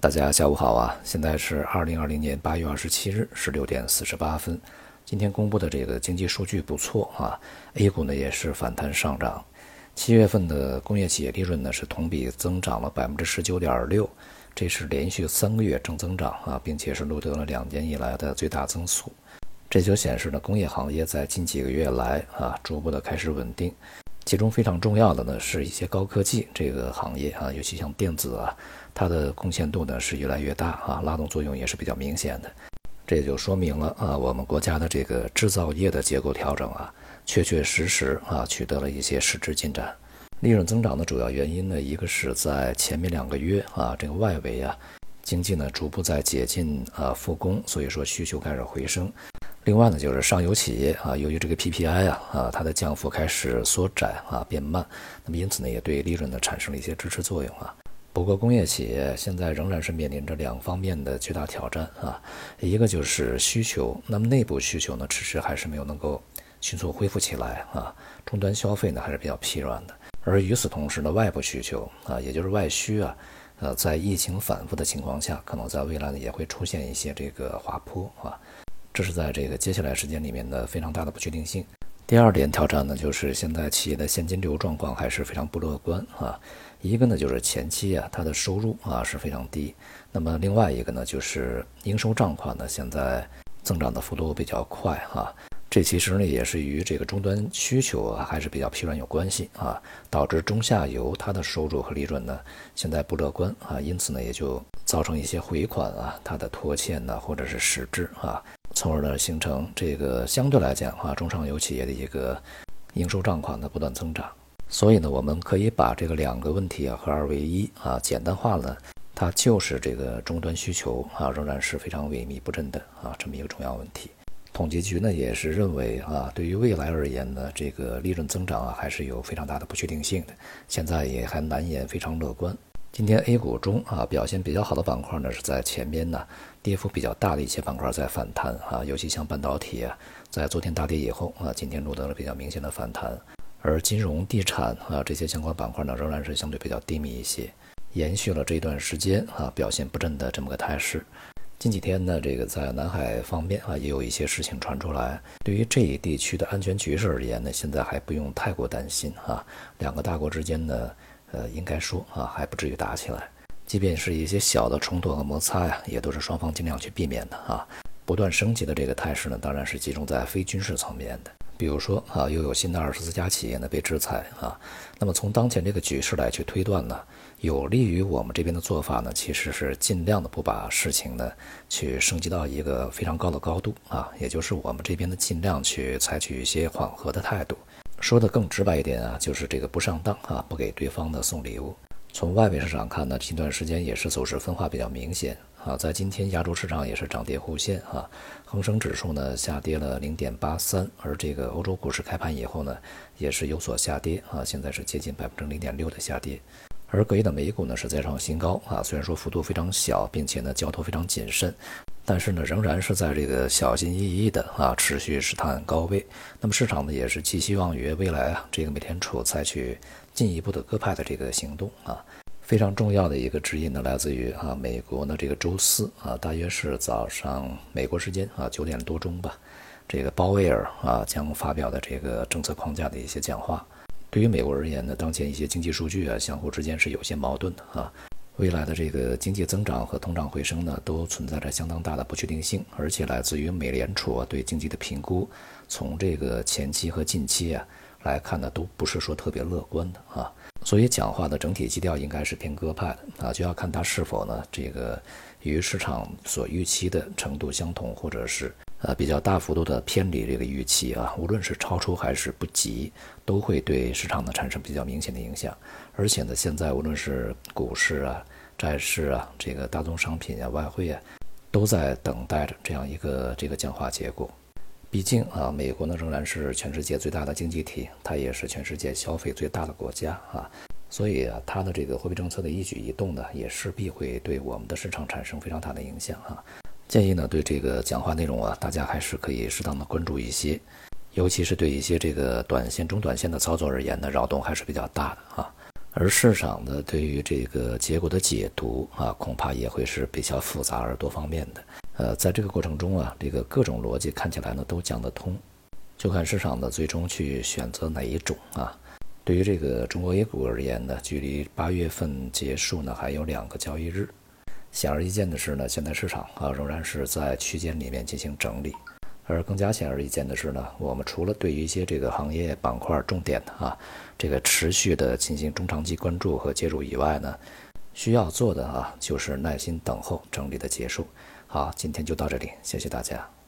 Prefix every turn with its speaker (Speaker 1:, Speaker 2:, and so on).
Speaker 1: 大家下午好啊！现在是二零二零年八月二十七日十六点四十八分。今天公布的这个经济数据不错啊，A 股呢也是反弹上涨。七月份的工业企业利润呢是同比增长了百分之十九点六，这是连续三个月正增长啊，并且是录得了两年以来的最大增速。这就显示呢，工业行业在近几个月来啊，逐步的开始稳定。其中非常重要的呢，是一些高科技这个行业啊，尤其像电子啊，它的贡献度呢是越来越大啊，拉动作用也是比较明显的。这也就说明了啊，我们国家的这个制造业的结构调整啊，确确实实啊取得了一些实质进展。利润增长的主要原因呢，一个是在前面两个月啊，这个外围啊经济呢逐步在解禁啊复工，所以说需求开始回升。另外呢，就是上游企业啊，由于这个 PPI 啊啊，它的降幅开始缩窄啊变慢，那么因此呢，也对利润呢产生了一些支持作用啊。不过工业企业现在仍然是面临着两方面的巨大挑战啊，一个就是需求，那么内部需求呢迟迟还是没有能够迅速恢复起来啊，终端消费呢还是比较疲软的。而与此同时呢，外部需求啊，也就是外需啊，呃，在疫情反复的情况下，可能在未来呢也会出现一些这个滑坡啊。这是在这个接下来时间里面的非常大的不确定性。第二点挑战呢，就是现在企业的现金流状况还是非常不乐观啊。一个呢就是前期啊，它的收入啊是非常低。那么另外一个呢，就是应收账款呢现在增长的幅度比较快啊。这其实呢也是与这个终端需求啊还是比较疲软有关系啊，导致中下游它的收入和利润呢现在不乐观啊，因此呢也就造成一些回款啊它的拖欠呢或者是实质啊。从而呢，形成这个相对来讲啊，中上游企业的一个应收账款的不断增长。所以呢，我们可以把这个两个问题啊合二为一啊，简单化了，它就是这个终端需求啊仍然是非常萎靡不振的啊这么一个重要问题。统计局呢也是认为啊，对于未来而言呢，这个利润增长啊还是有非常大的不确定性的，现在也还难言非常乐观。今天 A 股中啊表现比较好的板块呢是在前边呢，跌幅比较大的一些板块在反弹啊，尤其像半导体啊，在昨天大跌以后啊，今天录得了比较明显的反弹。而金融、地产啊这些相关板块呢，仍然是相对比较低迷一些，延续了这一段时间啊表现不振的这么个态势。近几天呢，这个在南海方面啊也有一些事情传出来，对于这一地区的安全局势而言呢，现在还不用太过担心啊，两个大国之间呢。呃，应该说啊，还不至于打起来。即便是一些小的冲突和摩擦呀，也都是双方尽量去避免的啊。不断升级的这个态势呢，当然是集中在非军事层面的。比如说啊，又有新的二十四家企业呢被制裁啊。那么从当前这个局势来去推断呢，有利于我们这边的做法呢，其实是尽量的不把事情呢去升级到一个非常高的高度啊，也就是我们这边的尽量去采取一些缓和的态度。说的更直白一点啊，就是这个不上当啊，不给对方的送礼物。从外围市场看呢，近段时间也是走势分化比较明显啊。在今天亚洲市场也是涨跌互现啊，恒生指数呢下跌了零点八三，而这个欧洲股市开盘以后呢，也是有所下跌啊，现在是接近百分之零点六的下跌。而隔夜的美股呢是再创新高啊，虽然说幅度非常小，并且呢交投非常谨慎。但是呢，仍然是在这个小心翼翼的啊，持续试探高位。那么市场呢，也是寄希望于未来啊，这个美联储采取进一步的鸽派的这个行动啊。非常重要的一个指引呢，来自于啊，美国呢这个周四啊，大约是早上美国时间啊九点多钟吧，这个鲍威尔啊将发表的这个政策框架的一些讲话。对于美国而言呢，当前一些经济数据啊，相互之间是有些矛盾的啊。未来的这个经济增长和通胀回升呢，都存在着相当大的不确定性，而且来自于美联储啊对经济的评估，从这个前期和近期啊来看呢，都不是说特别乐观的啊。所以讲话的整体基调应该是偏鸽派的啊，就要看它是否呢这个与市场所预期的程度相同，或者是呃比较大幅度的偏离这个预期啊，无论是超出还是不及，都会对市场呢产生比较明显的影响。而且呢，现在无论是股市啊、债市啊、这个大宗商品啊、外汇啊，都在等待着这样一个这个降化结果。毕竟啊，美国呢仍然是全世界最大的经济体，它也是全世界消费最大的国家啊，所以啊，它的这个货币政策的一举一动呢，也势必会对我们的市场产生非常大的影响啊。建议呢，对这个讲话内容啊，大家还是可以适当的关注一些，尤其是对一些这个短线、中短线的操作而言呢，扰动还是比较大的啊。而市场呢对于这个结果的解读啊，恐怕也会是比较复杂而多方面的。呃，在这个过程中啊，这个各种逻辑看起来呢都讲得通，就看市场呢最终去选择哪一种啊。对于这个中国 A 股而言呢，距离八月份结束呢还有两个交易日。显而易见的是呢，现在市场啊仍然是在区间里面进行整理。而更加显而易见的是呢，我们除了对于一些这个行业板块重点的啊，这个持续的进行中长期关注和介入以外呢，需要做的啊就是耐心等候整理的结束。好，今天就到这里，谢谢大家。